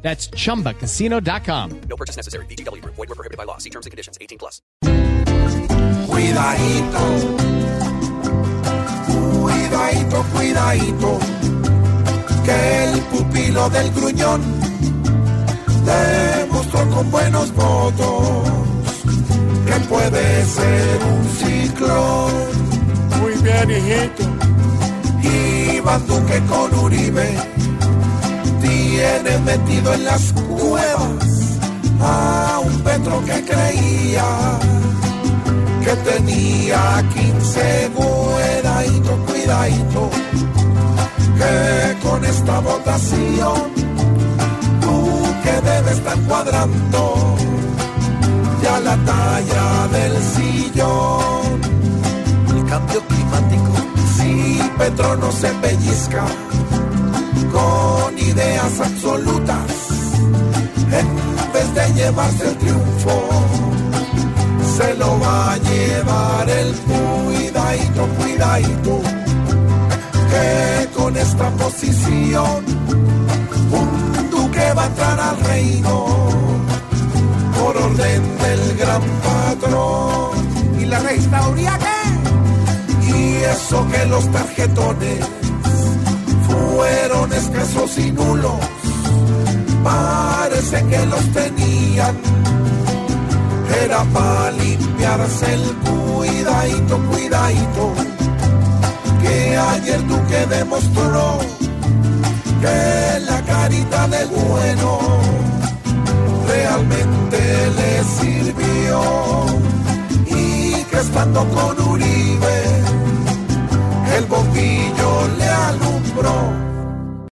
That's chumbacasino.com. No purchase necessary. BGW. Void were prohibited by law. See terms and conditions. 18 plus. Cuidadito, cuidadito, cuidadito, que el pupilo del gruñón demostró con buenos votos que puede ser un ciclón. Muy bien, hijito. Iván Duque con Uribe tiene metido en las cuevas a un Petro que creía que tenía 15 cuidadito, cuidadito, que con esta votación tú que debes estar cuadrando ya la talla del sillón. El cambio climático, si Petro no se pellizca ideas absolutas, en vez de llevarse el triunfo se lo va a llevar el cuidadito, cuidadito, que con esta posición un duque va a entrar al reino por orden del gran patrón. ¿Y la registraduría qué? Y eso que los tarjetones fueron escasos y nulos, parece que los tenían. Era para limpiarse el cuidadito, cuidadito, que ayer Duque demostró que la carita de bueno realmente le sirvió y que estando con